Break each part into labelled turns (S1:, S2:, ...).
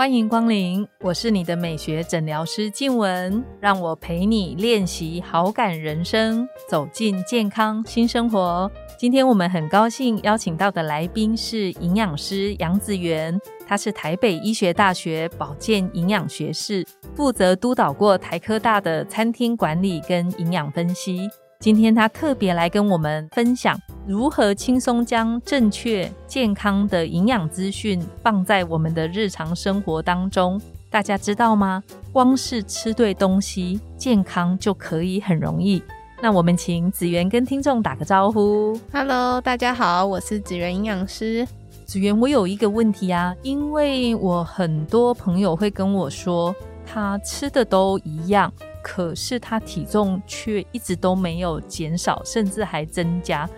S1: 欢迎光临，我是你的美学诊疗师静雯，让我陪你练习好感人生，走进健康新生活。今天我们很高兴邀请到的来宾是营养师杨子源，他是台北医学大学保健营养学士，负责督导过台科大的餐厅管理跟营养分析。今天他特别来跟我们分享如何轻松将正确健康的营养资讯放在我们的日常生活当中。大家知道吗？光是吃对东西，健康就可以很容易。那我们请子源跟听众打个招呼。
S2: Hello，大家好，我是子源营养师。
S1: 子源，我有一个问题啊，因为我很多朋友会跟我说，他吃的都一样。可是他体重却一直都没有减少，甚至还增加，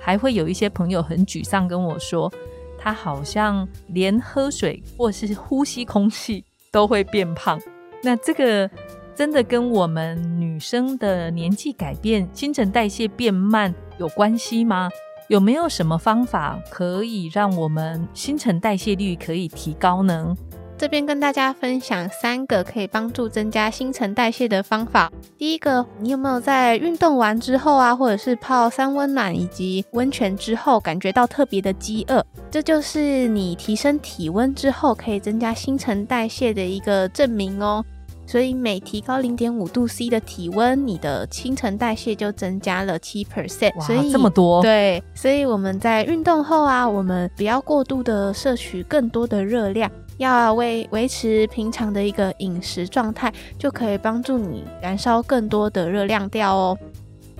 S1: 还会有一些朋友很沮丧跟我说，他好像连喝水或是呼吸空气都会变胖。那这个真的跟我们女生的年纪改变、新陈代谢变慢有关系吗？有没有什么方法可以让我们新陈代谢率可以提高呢？
S2: 这边跟大家分享三个可以帮助增加新陈代谢的方法。第一个，你有没有在运动完之后啊，或者是泡三温暖以及温泉之后，感觉到特别的饥饿？这就是你提升体温之后可以增加新陈代谢的一个证明哦。所以每提高零点五度 C 的体温，你的新陈代谢就增加了七 percent。
S1: 所以这么多？
S2: 对，所以我们在运动后啊，我们不要过度的摄取更多的热量。要为维持平常的一个饮食状态，就可以帮助你燃烧更多的热量掉哦。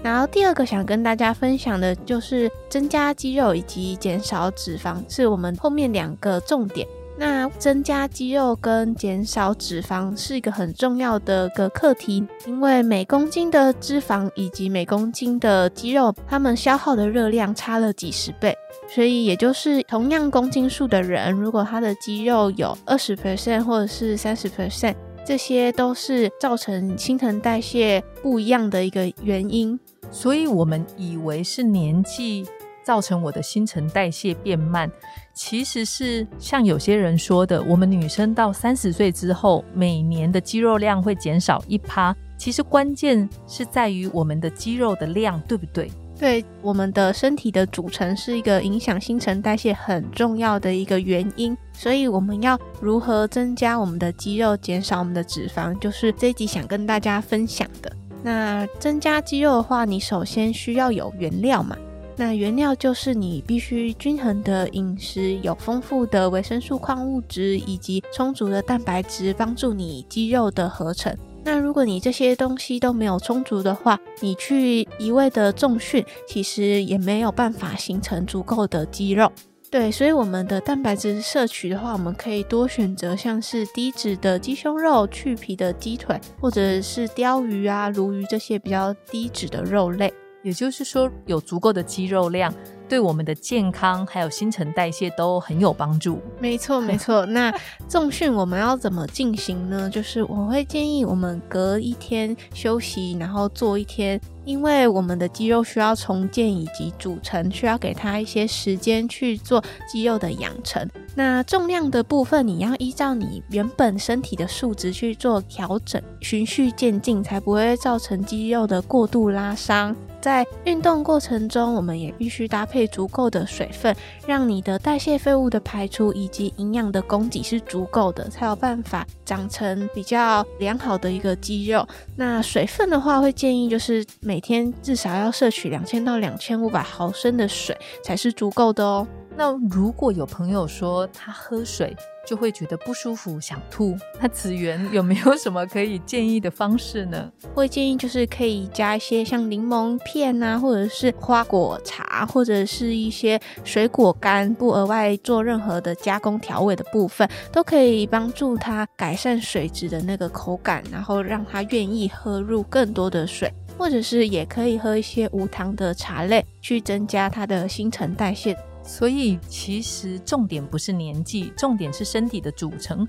S2: 然后第二个想跟大家分享的就是增加肌肉以及减少脂肪，是我们后面两个重点。那增加肌肉跟减少脂肪是一个很重要的个课题，因为每公斤的脂肪以及每公斤的肌肉，它们消耗的热量差了几十倍。所以也就是同样公斤数的人，如果他的肌肉有二十 percent 或者是三十 percent，这些都是造成新陈代谢不一样的一个原因。
S1: 所以我们以为是年纪造成我的新陈代谢变慢。其实是像有些人说的，我们女生到三十岁之后，每年的肌肉量会减少一趴。其实关键是在于我们的肌肉的量，对不对？
S2: 对，我们的身体的组成是一个影响新陈代谢很重要的一个原因。所以我们要如何增加我们的肌肉，减少我们的脂肪，就是这一集想跟大家分享的。那增加肌肉的话，你首先需要有原料嘛。那原料就是你必须均衡的饮食，有丰富的维生素、矿物质以及充足的蛋白质，帮助你肌肉的合成。那如果你这些东西都没有充足的话，你去一味的重训，其实也没有办法形成足够的肌肉。对，所以我们的蛋白质摄取的话，我们可以多选择像是低脂的鸡胸肉、去皮的鸡腿，或者是鲷鱼啊、鲈鱼这些比较低脂的肉类。
S1: 也就是说，有足够的肌肉量，对我们的健康还有新陈代谢都很有帮助。
S2: 没错，没错。那重训我们要怎么进行呢？就是我会建议我们隔一天休息，然后做一天，因为我们的肌肉需要重建以及组成，需要给它一些时间去做肌肉的养成。那重量的部分，你要依照你原本身体的数值去做调整，循序渐进，才不会造成肌肉的过度拉伤。在运动过程中，我们也必须搭配足够的水分，让你的代谢废物的排出以及营养的供给是足够的，才有办法长成比较良好的一个肌肉。那水分的话，会建议就是每天至少要摄取两千到两千五百毫升的水才是足够的哦。
S1: 那如果有朋友说他喝水就会觉得不舒服、想吐，那子源有没有什么可以建议的方式呢？
S2: 会建议就是可以加一些像柠檬片啊，或者是花果茶，或者是一些水果干，不额外做任何的加工调味的部分，都可以帮助他改善水质的那个口感，然后让他愿意喝入更多的水，或者是也可以喝一些无糖的茶类，去增加它的新陈代谢。
S1: 所以其实重点不是年纪，重点是身体的组成。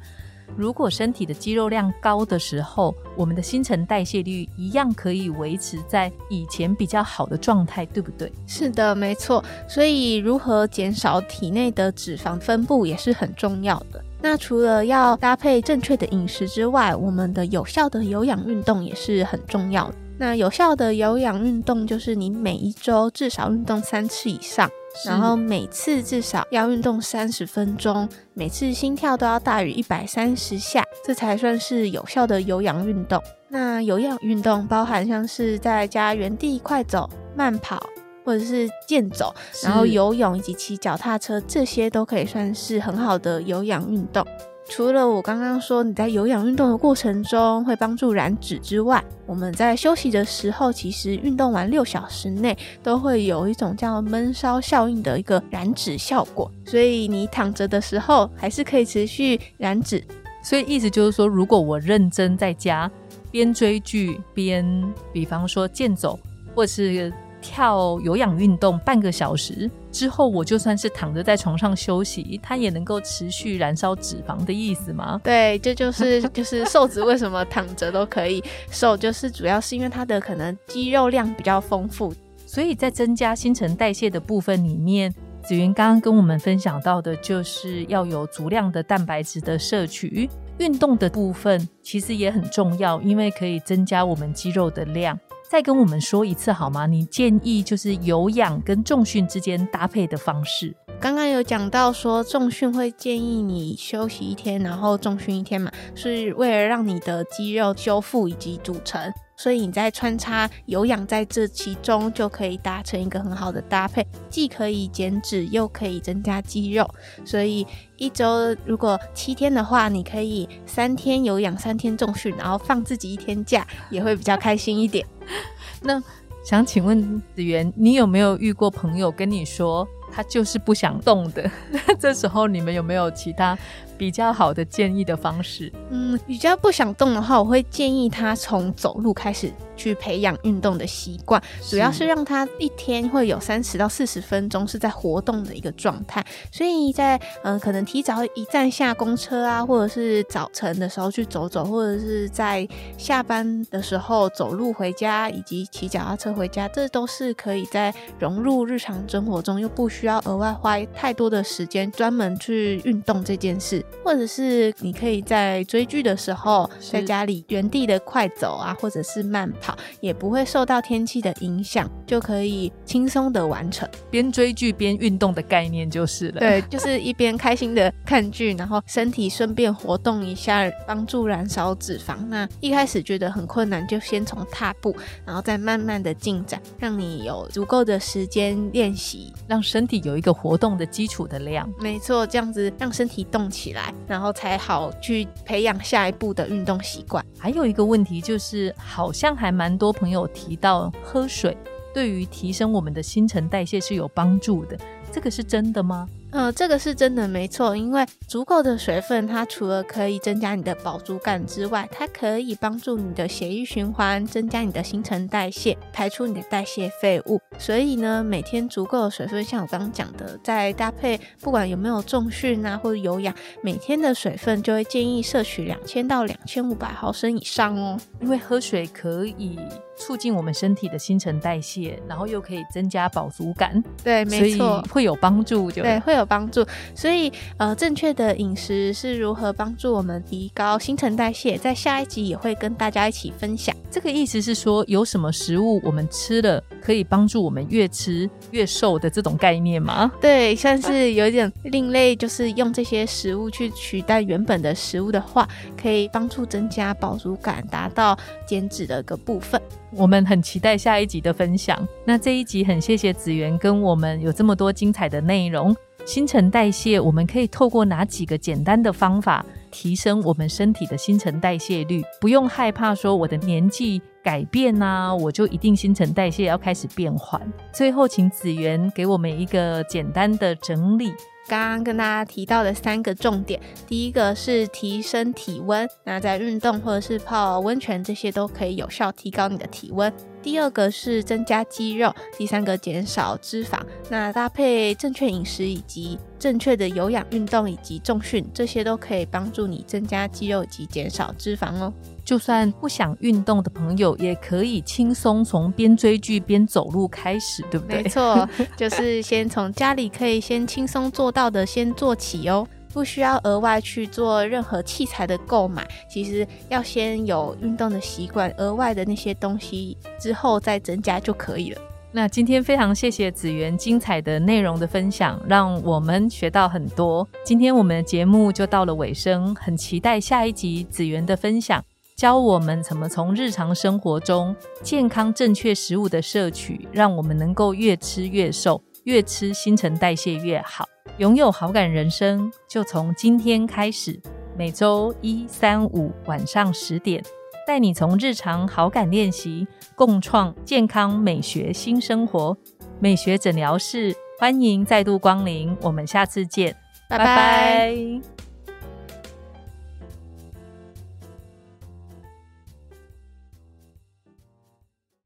S1: 如果身体的肌肉量高的时候，我们的新陈代谢率一样可以维持在以前比较好的状态，对不对？
S2: 是的，没错。所以如何减少体内的脂肪分布也是很重要的。那除了要搭配正确的饮食之外，我们的有效的有氧运动也是很重要的。那有效的有氧运动就是你每一周至少运动三次以上。然后每次至少要运动三十分钟，每次心跳都要大于一百三十下，这才算是有效的有氧运动。那有氧运动包含像是在家原地快走、慢跑，或者是健走，然后游泳以及骑脚踏车，这些都可以算是很好的有氧运动。除了我刚刚说你在有氧运动的过程中会帮助燃脂之外，我们在休息的时候，其实运动完六小时内都会有一种叫闷烧效应的一个燃脂效果，所以你躺着的时候还是可以持续燃脂。
S1: 所以意思就是说，如果我认真在家边追剧边，比方说健走或是。跳有氧运动半个小时之后，我就算是躺着在床上休息，它也能够持续燃烧脂肪的意思吗？
S2: 对，这就是 就是瘦子为什么躺着都可以瘦，就是主要是因为它的可能肌肉量比较丰富，
S1: 所以在增加新陈代谢的部分里面，子云刚刚跟我们分享到的就是要有足量的蛋白质的摄取，运动的部分其实也很重要，因为可以增加我们肌肉的量。再跟我们说一次好吗？你建议就是有氧跟重训之间搭配的方式。
S2: 刚刚有讲到说重训会建议你休息一天，然后重训一天嘛，是为了让你的肌肉修复以及组成。所以你在穿插有氧在这其中，就可以达成一个很好的搭配，既可以减脂，又可以增加肌肉。所以一周如果七天的话，你可以三天有氧，三天重训，然后放自己一天假，也会比较开心一点。
S1: 那想请问子源，你有没有遇过朋友跟你说他就是不想动的？这时候你们有没有其他？比较好的建议的方式，
S2: 嗯，比较不想动的话，我会建议他从走路开始去培养运动的习惯，主要是让他一天会有三十到四十分钟是在活动的一个状态。所以在嗯，可能提早一站下公车啊，或者是早晨的时候去走走，或者是在下班的时候走路回家，以及骑脚踏车回家，这都是可以在融入日常生活中，又不需要额外花太多的时间专门去运动这件事。或者是你可以在追剧的时候，在家里原地的快走啊，或者是慢跑，也不会受到天气的影响，就可以轻松的完成。
S1: 边追剧边运动的概念就是了。
S2: 对，就是一边开心的看剧，然后身体顺便活动一下，帮助燃烧脂肪。那一开始觉得很困难，就先从踏步，然后再慢慢的进展，让你有足够的时间练习，
S1: 让身体有一个活动的基础的量。
S2: 没错，这样子让身体动起来。然后才好去培养下一步的运动习惯。
S1: 还有一个问题就是，好像还蛮多朋友提到喝水对于提升我们的新陈代谢是有帮助的，这个是真的吗？
S2: 嗯，这个是真的没错，因为足够的水分，它除了可以增加你的饱足感之外，它可以帮助你的血液循环，增加你的新陈代谢，排出你的代谢废物。所以呢，每天足够的水分，像我刚刚讲的，再搭配不管有没有重训啊或者有氧，每天的水分就会建议摄取两千到两千五百毫升以上哦，
S1: 因为喝水可以。促进我们身体的新陈代谢，然后又可以增加饱足感，
S2: 对，没错，
S1: 会有帮助，
S2: 对，会有帮助。所以，呃，正确的饮食是如何帮助我们提高新陈代谢，在下一集也会跟大家一起分享。
S1: 这个意思是说，有什么食物我们吃了可以帮助我们越吃越瘦的这种概念吗？
S2: 对，算是有点另类，就是用这些食物去取代原本的食物的话，可以帮助增加饱足感，达到减脂的一个部分。
S1: 我们很期待下一集的分享。那这一集很谢谢子源跟我们有这么多精彩的内容。新陈代谢，我们可以透过哪几个简单的方法提升我们身体的新陈代谢率？不用害怕说我的年纪改变啊，我就一定新陈代谢要开始变缓。最后，请子源给我们一个简单的整理。
S2: 刚刚跟大家提到的三个重点，第一个是提升体温，那在运动或者是泡温泉这些都可以有效提高你的体温。第二个是增加肌肉，第三个减少脂肪。那搭配正确饮食以及正确的有氧运动以及重训，这些都可以帮助你增加肌肉及减少脂肪哦。
S1: 就算不想运动的朋友，也可以轻松从边追剧边走路开始，对不对？
S2: 没错，就是先从家里可以先轻松做到的先做起哦。不需要额外去做任何器材的购买，其实要先有运动的习惯，额外的那些东西之后再增加就可以了。
S1: 那今天非常谢谢子源精彩的内容的分享，让我们学到很多。今天我们的节目就到了尾声，很期待下一集子源的分享，教我们怎么从日常生活中健康正确食物的摄取，让我们能够越吃越瘦，越吃新陈代谢越好。拥有好感人生，就从今天开始。每周一、三、五晚上十点，带你从日常好感练习，共创健康美学新生活。美学诊疗室，欢迎再度光临，我们下次见，
S2: 拜拜。